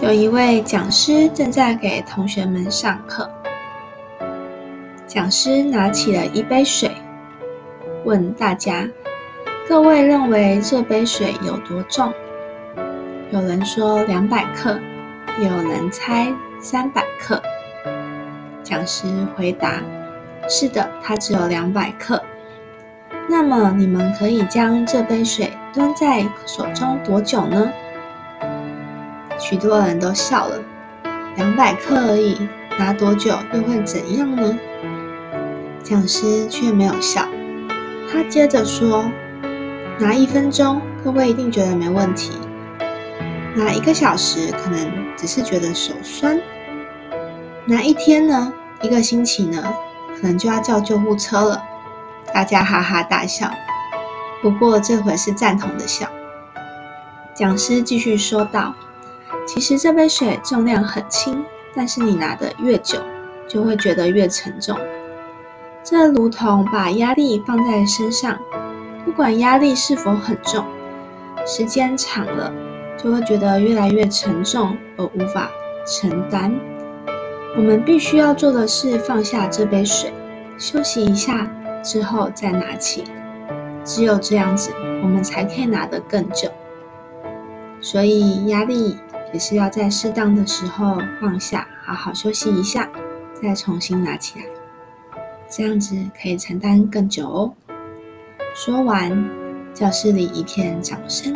有一位讲师正在给同学们上课。讲师拿起了一杯水，问大家：“各位认为这杯水有多重？”有人说两百克，有人猜三百克。讲师回答：“是的，它只有两百克。”那么你们可以将这杯水端在手中多久呢？许多人都笑了。两百克而已，拿多久又会怎样呢？讲师却没有笑。他接着说：“拿一分钟，各位一定觉得没问题；拿一个小时，可能只是觉得手酸；拿一天呢？一个星期呢？可能就要叫救护车了。”大家哈哈大笑，不过这回是赞同的笑。讲师继续说道：“其实这杯水重量很轻，但是你拿的越久，就会觉得越沉重。这如同把压力放在身上，不管压力是否很重，时间长了，就会觉得越来越沉重而无法承担。我们必须要做的是放下这杯水，休息一下。”之后再拿起，只有这样子，我们才可以拿得更久。所以压力也是要在适当的时候放下，好好休息一下，再重新拿起来，这样子可以承担更久哦。说完，教室里一片掌声。